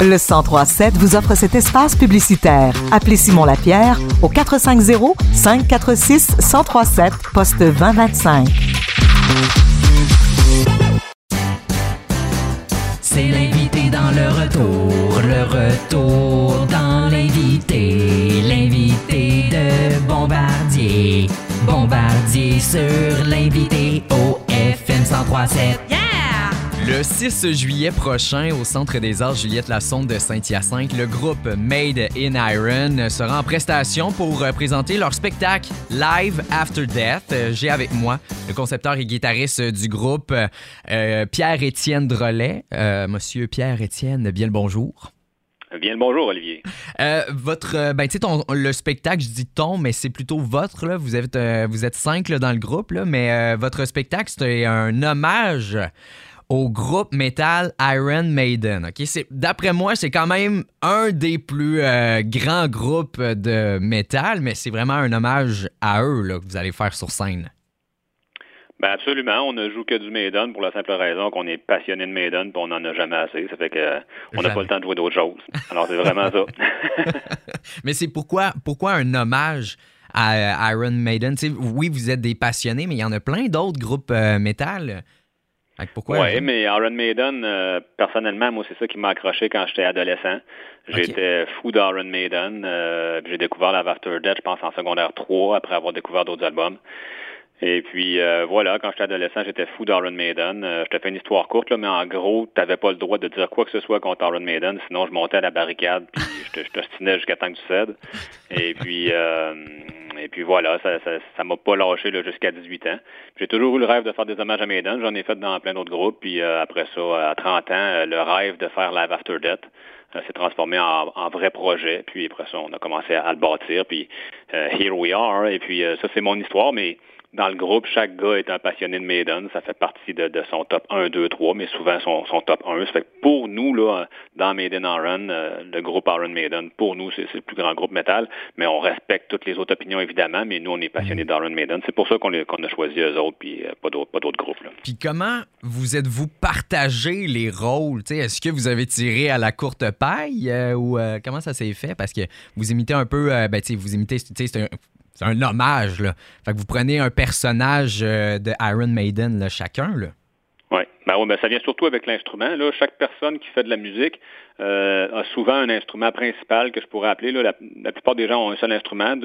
Le 1037 vous offre cet espace publicitaire. Appelez Simon Lapierre au 450 546 1037 poste 2025. C'est l'invité dans le retour, le retour dans l'invité, l'invité de Bombardier, Bombardier sur l'invité au FM 1037. Yeah! Le 6 juillet prochain, au Centre des Arts Juliette Lassonde de Saint-Hyacinthe, le groupe Made in Iron sera en prestation pour euh, présenter leur spectacle Live After Death. Euh, J'ai avec moi le concepteur et guitariste du groupe, euh, Pierre-Étienne Drolet. Euh, Monsieur Pierre-Étienne, bien le bonjour. Bien le bonjour, Olivier. Euh, votre, ben, tu sais, ton- le spectacle, je dis ton, mais c'est plutôt votre, là. Vous êtes, vous êtes cinq là, dans le groupe, là, mais votre spectacle, c'est un hommage au groupe metal Iron Maiden. C'est d'après moi, c'est quand même un des plus euh, grands groupes de metal, mais c'est vraiment un hommage à eux là, que vous allez faire sur scène. Ben absolument, on ne joue que du Maiden pour la simple raison qu'on est passionné de Maiden puis on n'en a jamais assez. Ça fait que euh, on n'a pas le temps de jouer d'autres choses. Alors c'est vraiment ça. Mais c'est pourquoi, pourquoi un hommage à Iron Maiden? Oui, vous êtes des passionnés, mais il y en a plein d'autres groupes euh, métal. Pourquoi? Oui, mais Iron Maiden, euh, personnellement, moi, c'est ça qui m'a accroché quand j'étais adolescent. J'étais fou d'Iron Maiden. euh, j'ai découvert la After Death, je pense, en secondaire 3, après avoir découvert d'autres albums. Et puis, euh, voilà, quand j'étais adolescent, j'étais fou d'Iron Maiden. Je te fais une histoire courte, là, mais en gros, t'avais pas le droit de dire quoi que ce soit contre Iron Maiden, sinon je montais à la barricade, puis je t'ostinais jusqu'à temps que tu cèdes. Et puis, euh, et puis voilà, ça ça, ça m'a pas lâché jusqu'à 18 ans. J'ai toujours eu le rêve de faire des hommages à Maiden. J'en ai fait dans plein d'autres groupes. Puis euh, après ça, à 30 ans, euh, le rêve de faire Live After Death euh, s'est transformé en, en vrai projet. Puis après ça, on a commencé à, le bâtir. Puis euh, here we are. Et puis euh, ça, c'est mon histoire. Mais dans le groupe, chaque gars est un passionné de Maiden. Ça fait partie de, de son top 1, 2, 3, mais souvent son, son top 1. Ça fait que pour nous, là, dans Maiden Iron, euh, le groupe Iron Maiden, pour nous, c'est le plus grand groupe métal. Mais on respecte toutes les autres opinions, évidemment. Mais nous, on est passionnés d'Iron Maiden. C'est pour ça qu'on a choisi eux autres, puis euh, pas d'autres pas d'autres groupes. Là. Puis comment vous êtes-vous partagé les rôles? Tu sais, Est-ce que vous avez tiré à la courte paille euh, ou euh, comment ça s'est fait? Parce que vous imitez un peu, ben, tu sais, vous imitez, tu sais, c'est un, c'est un hommage. Là. Fait que vous prenez un personnage euh, de Iron Maiden, là, chacun. Là. Oui, ben, ouais, ben, ça vient surtout avec l'instrument. Là. Chaque personne qui fait de la musique euh, a souvent un instrument principal que je pourrais appeler. Là. La, plupart des gens ont un seul instrument,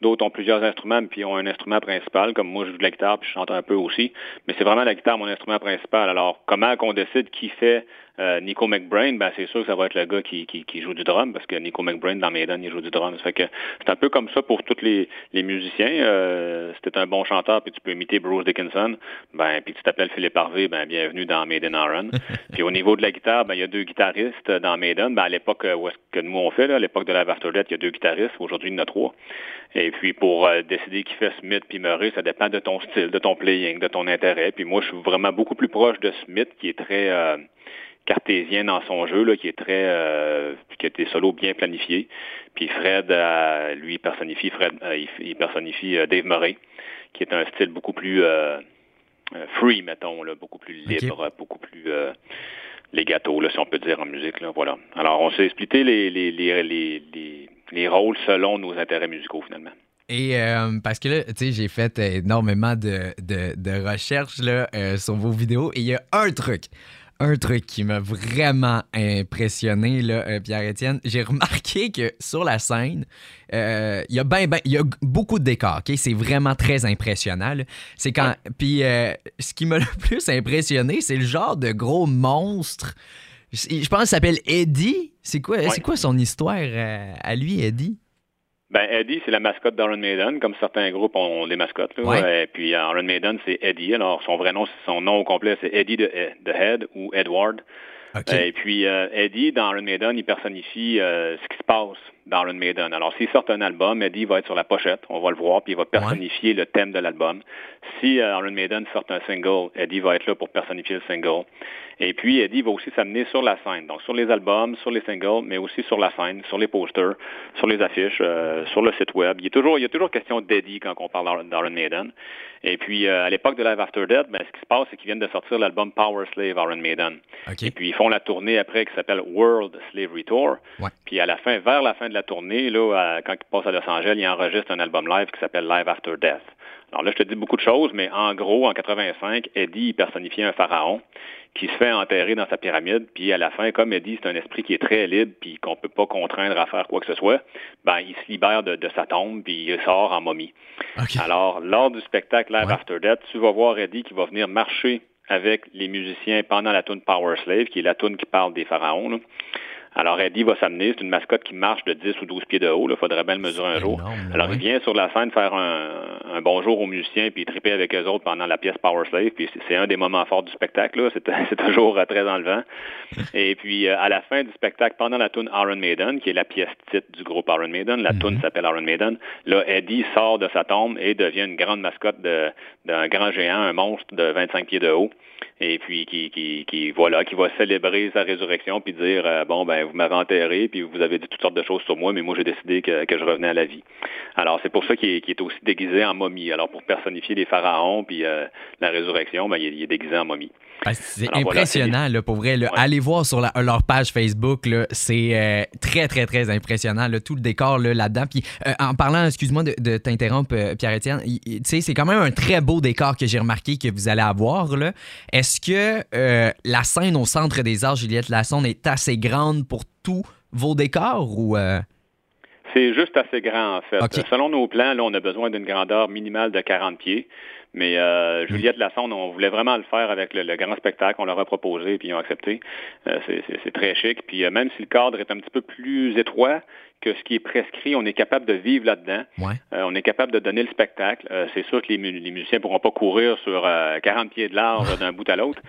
d'autres ont plusieurs instruments, puis ont un instrument principal. Comme moi, je joue de la guitare, puis je chante un peu aussi. Mais c'est vraiment la guitare mon instrument principal. Alors, comment qu'on décide qui fait euh, Nico McBrain, ben c'est sûr que ça va être le gars qui, qui, qui joue du drum, parce que Nico McBrain dans Maiden, il joue du drum. Ça fait que c'est un peu comme ça pour tous les, les musiciens. Euh, si t'es un bon chanteur, puis tu peux imiter Bruce Dickinson, ben puis tu t'appelles Philippe Harvey, ben bienvenue dans Maiden Iron. puis au niveau de la guitare, ben il y a deux guitaristes dans Maiden. Ben à l'époque euh, où est-ce que nous on fait, là, à l'époque de la Death, il y a deux guitaristes. Aujourd'hui, il y en a trois. Et puis pour euh, décider qui fait Smith puis Murray, ça dépend de ton style, de ton playing, de ton intérêt. Puis moi, je suis vraiment beaucoup plus proche de Smith, qui est très euh, cartésien dans son jeu, là, qui est très euh, qui a des solos bien planifiés. Puis Fred, euh, lui, personnifie Fred, euh, il, il personnifie euh, Dave Murray, qui est un style beaucoup plus euh, euh, free, mettons, là, beaucoup plus libre, beaucoup plus euh, les gâteaux, là, si on peut dire en musique. Là, voilà. Alors, on s'est splitté les, les, les, les, les, les rôles selon nos intérêts musicaux, finalement. Et euh, parce que là, tu sais, j'ai fait énormément de, de, de recherches là, euh, sur vos vidéos et il y a un truc, un truc qui m'a vraiment impressionné, là, euh, Pierre-Étienne. J'ai remarqué que sur la scène, euh, il y a ben, ben, il y a beaucoup de décors, ok? C'est vraiment très impressionnant. C'est quand. Puis euh, ce qui m'a le plus impressionné, c'est le genre de gros monstre. Je pense qu'il s'appelle Eddie. C'est quoi, c'est quoi son histoire euh, à lui, Eddie? Ben, Eddie, c'est la mascotte d'Iron Maiden, comme certains groupes ont des mascottes. Là. Ouais. Et puis Iron Maiden, c'est Eddie. Alors, son vrai nom, son nom au complet, c'est Eddie the, the Head ou Edward. OK. Et puis, euh, Eddie, dans Iron Maiden, il personnifie euh, ce qui se passe d'Iron Maiden. Alors, s'ils sortent un album, Eddie va être sur la pochette, on va le voir, puis il va personnifier le thème de l'album. Si euh, Iron Maiden sort un single, Eddie va être là pour personnifier le single. Et puis, Eddie va aussi s'amener sur la scène, donc sur les albums, sur les singles, mais aussi sur la scène, sur les posters, sur les affiches, euh, sur le site web. Il y a toujours, il y a toujours question d'Eddie quand on parle d'Iron Maiden. Et puis, euh, à l'époque de Live After Death, ben, ce qui se passe, c'est qu'ils viennent de sortir l'album Power Slave Iron Maiden. Et puis, ils font la tournée après qui s'appelle World Slavery Tour. Puis, à la fin, vers la fin de la tournée, là, quand ils passent à Los Angeles, ils enregistrent un album live qui s'appelle Live After Death. Alors là, je te dis beaucoup de choses, mais en gros, en 85, Eddie personnifiait un pharaon qui se fait enterrer dans sa pyramide, puis à la fin, comme Eddie, c'est un esprit qui est très libre, puis qu'on peut pas contraindre à faire quoi que ce soit, ben il se libère de, sa tombe, puis il sort en momie. Alors, lors du spectacle Live After Death, tu vas voir Eddie qui va venir marcher avec les musiciens pendant la tune Power Slave, qui est la tune qui parle des pharaons. Alors, Eddie va s'amener. C'est une mascotte qui marche de 10 ou 12 pieds de haut. Il faudrait bien le mesurer un jour. Alors, il vient sur la scène faire un, bonjour aux musiciens puis triper avec eux autres pendant la pièce Power Slave. Puis c'est un des moments forts du spectacle. C'est toujours euh, très enlevant. Et puis, euh, à la fin du spectacle, pendant la tune Iron Maiden, qui est la pièce titre du groupe Iron Maiden, la tune mhm. s'appelle Iron Maiden, là, Eddie sort de sa tombe et devient une grande mascotte d'un grand géant, un monstre de 25 pieds de haut et puis qui, qui, qui, voilà, qui va célébrer sa résurrection puis dire euh, bon ben vous m'avez enterré puis vous avez dit toutes sortes de choses sur moi, mais moi j'ai décidé que, que, je revenais à la vie. Alors c'est pour ça qu'il est, est, aussi déguisé en momie. Alors pour personnifier les pharaons puis euh, la résurrection, ben, il, est, déguisé en momie. Ah, c'est impressionnant, là, pour vrai. Allez voir sur leur page Facebook, c'est euh, très, très, très impressionnant, tout le décor là-dedans. Puis en parlant, excuse-moi de, t'interrompre, Pierre-Étienne, c'est quand même un très beau décor que j'ai remarqué que vous allez avoir. Est-ce que euh, la scène au centre des arts, Juliette Lassonde, est assez grande pour tous vos décors ou... Euh? C'est juste assez grand, en fait. Selon nos plans, là, on a besoin d'une grandeur minimale de 40 pieds. Mais euh, Juliette Lassonde, on voulait vraiment le faire avec le, grand spectacle. On leur a proposé, puis ils ont accepté. c'est très chic. Puis même si le cadre est un petit peu plus étroit, que ce qui est prescrit, on est capable de vivre là-dedans. Euh, on est capable de donner le spectacle. Euh, c'est sûr que les, musiciens ne pourront pas courir sur 40 euh, pieds de large d'un bout à l'autre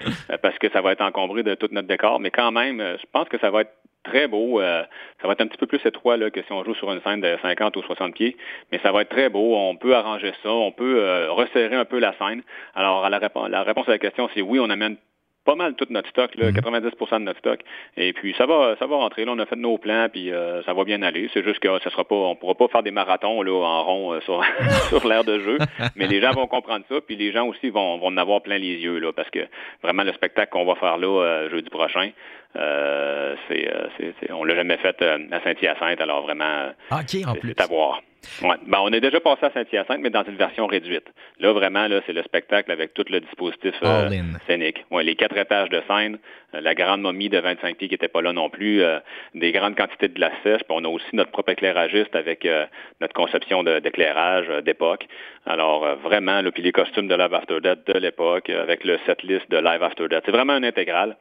parce que ça va être encombré de tout notre décor. Mais quand même, je pense que ça va être très beau. ça va être un petit peu plus étroit là, que si on joue sur une scène de 50 ou 60 pieds, mais ça va être très beau. On peut arranger ça, on peut resserrer un peu la scène. Alors, la, la réponse à la question, c'est oui, on amène pas mal tout notre stock, là, 90 mhm. de notre stock. Et puis ça va, ça va rentrer. Là, on a fait nos plans, puis euh, ça va bien aller. C'est juste que ça sera pas, on pourra pas faire des marathons là en rond euh, sur, sur l'air de jeu. Mais les gens vont comprendre ça, puis les gens aussi vont, vont en avoir plein les yeux là, parce que vraiment le spectacle qu'on va faire là euh, jeudi prochain, c'est, c'est, on l'a jamais fait à Saint-Hyacinthe, alors vraiment, ah, c'est à voir. Ouais. Ben, on est déjà passé à Saint-Hyacinthe, mais dans une version réduite. Là, vraiment, là, c'est le spectacle avec tout le dispositif euh, scénique. Ouais, les quatre étages de scène, euh, la grande momie de 25 pieds qui n'était pas là non plus, euh, des grandes quantités de glace sèche, puis on a aussi notre propre éclairagiste avec notre conception d'éclairage d'époque. Alors, vraiment, là, puis les costumes de Live After Death de l'époque, avec le setlist de Live After Death. C'est vraiment un intégral.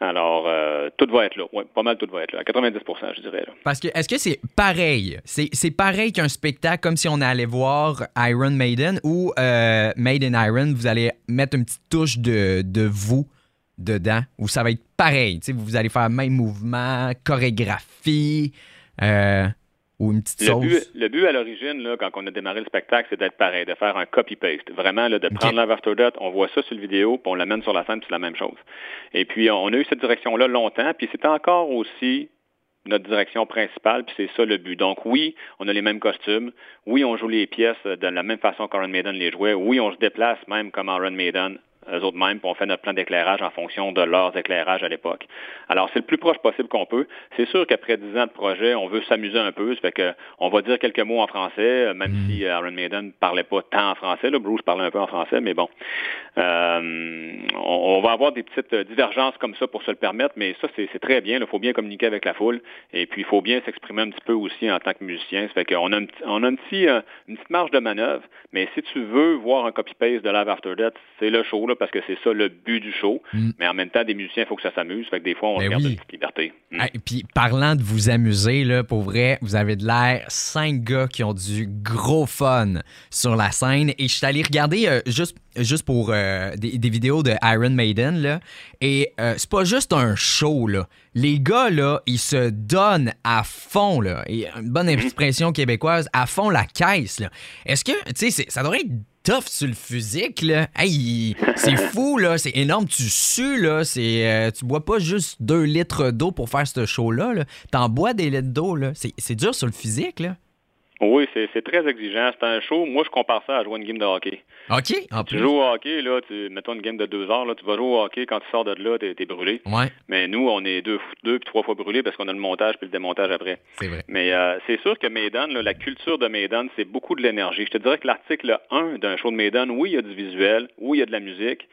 Alors, euh, tout va être là. Oui, pas mal tout va être là. À 90% je dirais. Parce que, est-ce que c'est pareil? C'est pareil qu'un spectacle comme si on allait voir Iron Maiden ou euh, Made in Iron, vous allez mettre une petite touche de, de vous dedans, ou ça va être pareil? Vous allez faire le même mouvement, chorégraphie. Euh, le But, le but à l'origine, là, quand on a démarré le spectacle, c'est d'être pareil, de faire un copy-paste. Vraiment, là, de prendre la After Death, on voit ça sur le vidéo, puis on l'amène sur la scène, puis c'est la même chose. Et puis, on a eu cette direction-là longtemps, puis c'est encore aussi notre direction principale, puis c'est ça le but. Donc oui, on a les mêmes costumes, oui, on joue les pièces de la même façon qu'Aaron Maiden les jouait, oui, on se déplace même comme Aaron Maiden eux autres mêmes, puis on fait notre plan d'éclairage en fonction de leurs éclairages à l'époque. Alors, c'est le plus proche possible qu'on peut. C'est sûr qu'après dix ans de projet, on veut s'amuser un peu. Ça fait que on va dire quelques mots en français, euh, même mm. si Aaron Maiden ne parlait pas tant en français. Là, Bruce parlait un peu en français, mais bon. Euh, on, va avoir des petites divergences comme ça pour se le permettre, mais ça, c'est très bien. Il faut bien communiquer avec la foule. Et puis, il faut bien s'exprimer un petit peu aussi en tant que musicien. Ça fait qu'on a, on a un petit, euh, une petite marge de manœuvre, mais si tu veux voir un copy-paste de Live After Death, c'est le show. Là, parce que c'est ça le but du show. Mm. Mais en même temps, des musiciens, il faut que ça s'amuse. Fait que des fois, on Ben garde oui. une petite liberté. Mm. Et puis, parlant de vous amuser, là, pour vrai, vous avez de l'air cinq gars qui ont du gros fun sur la scène. Et je suis allé regarder euh, juste, juste pour euh, des, des vidéos de Iron Maiden, là. Et euh, c'est pas juste un show, là. Les gars, là, ils se donnent à fond, là. Et une bonne expression québécoise, à fond la caisse, là. Est-ce que, tu sais, ça devrait être tough sur le physique, là. Hey, c'est fou, là. C'est énorme. Tu sues, là. C'est, euh, tu bois pas juste deux litres d'eau pour faire ce show-là, là. T'en bois des litres d'eau, là. C'est, c'est dur sur le physique, là. Oui, c'est très exigeant. C'est un show. Moi, je compare ça à jouer une game de hockey. OK, en Tu plus. joues au hockey, là, tu, mettons une game de deux heures, là, tu vas jouer au hockey, quand tu sors de là, t'es es brûlé. Ouais, Mais nous, on est deux, deux puis trois fois brûlés parce qu'on a le montage puis le démontage après. c'est vrai. Mais euh, c'est sûr que Maiden, là, la culture de Maiden, c'est beaucoup de l'énergie. Je te dirais que l'article 1 d'un show de Maiden, oui, il y a du visuel, oui, il y a de la musique.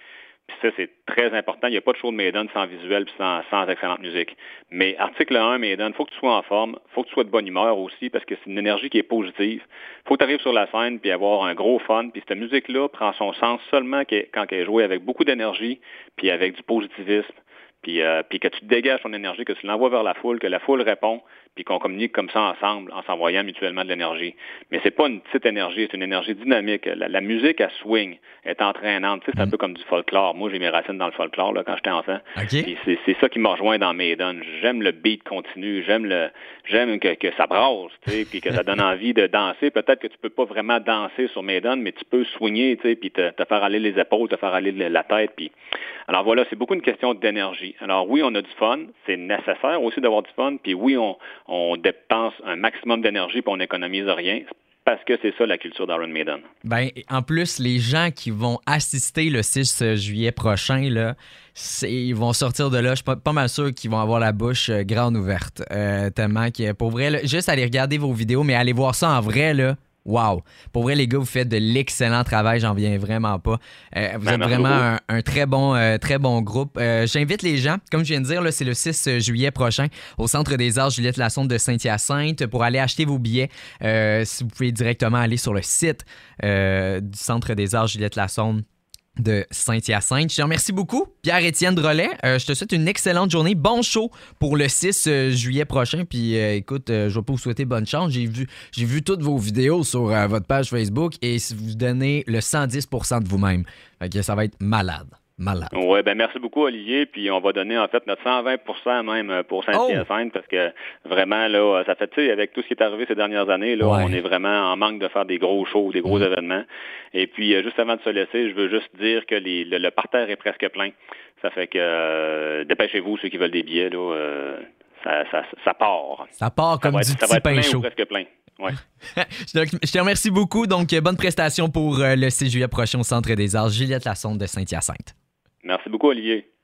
Puis ça, c'est très important. Il n'y a pas de show de Maiden sans visuel puis sans, sans excellente musique. Mais article 1, Maiden, faut que tu sois en forme, faut que tu sois de bonne humeur aussi parce que c'est une énergie qui est positive. faut que tu arrives sur la scène puis avoir un gros fun. Puis cette musique-là prend son sens seulement quand elle est jouée avec beaucoup d'énergie puis avec du positivisme. Puis, euh, puis que tu dégages ton énergie, que tu l'envoies vers la foule, que la foule répond, puis qu'on communique comme ça ensemble en s'envoyant mutuellement de l'énergie. Mais c'est pas une petite énergie, c'est une énergie dynamique. La, la musique à swing est entraînante. Tu sais, c'est un peu comme du folklore. Moi, j'ai mes racines dans le folklore là, quand j'étais enfant. OK. Puis c'est, ça qui m'a rejoint dans Maiden. J'aime le beat continu, j'aime le j'aime que, que ça brasse, tu sais, puis que ça donne envie de danser. Peut-être que tu peux pas vraiment danser sur Maiden, mais tu peux swinger, tu sais, puis te, te faire aller les épaules, te faire aller le- la tête. Puis alors voilà, c'est beaucoup une question d'énergie. Alors oui, on a du fun, c'est nécessaire aussi d'avoir du fun. Puis oui, on, on dépense un maximum d'énergie, puis on n'économise rien. Parce que c'est ça la culture d'Iron Maiden. Ben, en plus, les gens qui vont assister le 6 juillet prochain, là, ils vont sortir de là. Je suis pas, mal sûr qu'ils vont avoir la bouche euh, grande ouverte. Euh, tellement que, pour vrai, juste aller regarder vos vidéos, mais aller voir ça en vrai, là. Wow! Pour vrai, les gars, vous faites de l'excellent travail, j'en viens vraiment pas. Euh, vous Ben, êtes vraiment un, un très bon, euh, très bon groupe. Euh, J'invite les gens, comme je viens de dire, c'est le 6 juillet prochain au Centre des Arts Juliette Lassonde de Saint-Hyacinthe pour aller acheter vos billets. si vous pouvez directement aller sur le site du Centre des Arts Juliette Lassonde de Saint-Hyacinthe. Je te remercie beaucoup, Pierre-Étienne Drolet. Euh, je te souhaite une excellente journée. Bon show pour le 6 euh, juillet prochain. Puis euh, écoute, je vais pas vous souhaiter bonne chance. J'ai vu, toutes vos vidéos sur votre page Facebook et vous donnez le 110% de vous-même. Ça va être malade. Malade. Oui, ben merci beaucoup, Olivier. Puis on va donner en fait notre 120% même euh, pour Saint-Hyacinthe parce que vraiment, là, ça fait, tu sais, avec tout ce qui est arrivé ces dernières années, là, Ouais. on est vraiment en manque de faire des gros shows, des gros événements. Et puis, euh, juste avant de se laisser, je veux juste dire que les, le, le parterre est presque plein. Ça fait que euh, dépêchez-vous, ceux qui veulent des billets, là, euh, ça, ça, ça part. Ça part Ça comme va du être, ça petit va être pain plein chaud. ou presque plein. Ouais. je, te, remercie beaucoup. Donc, bonne prestation pour le 6 juillet prochain au Centre des Arts Juliette Lassonde de Saint-Hyacinthe. Merci beaucoup, Olivier.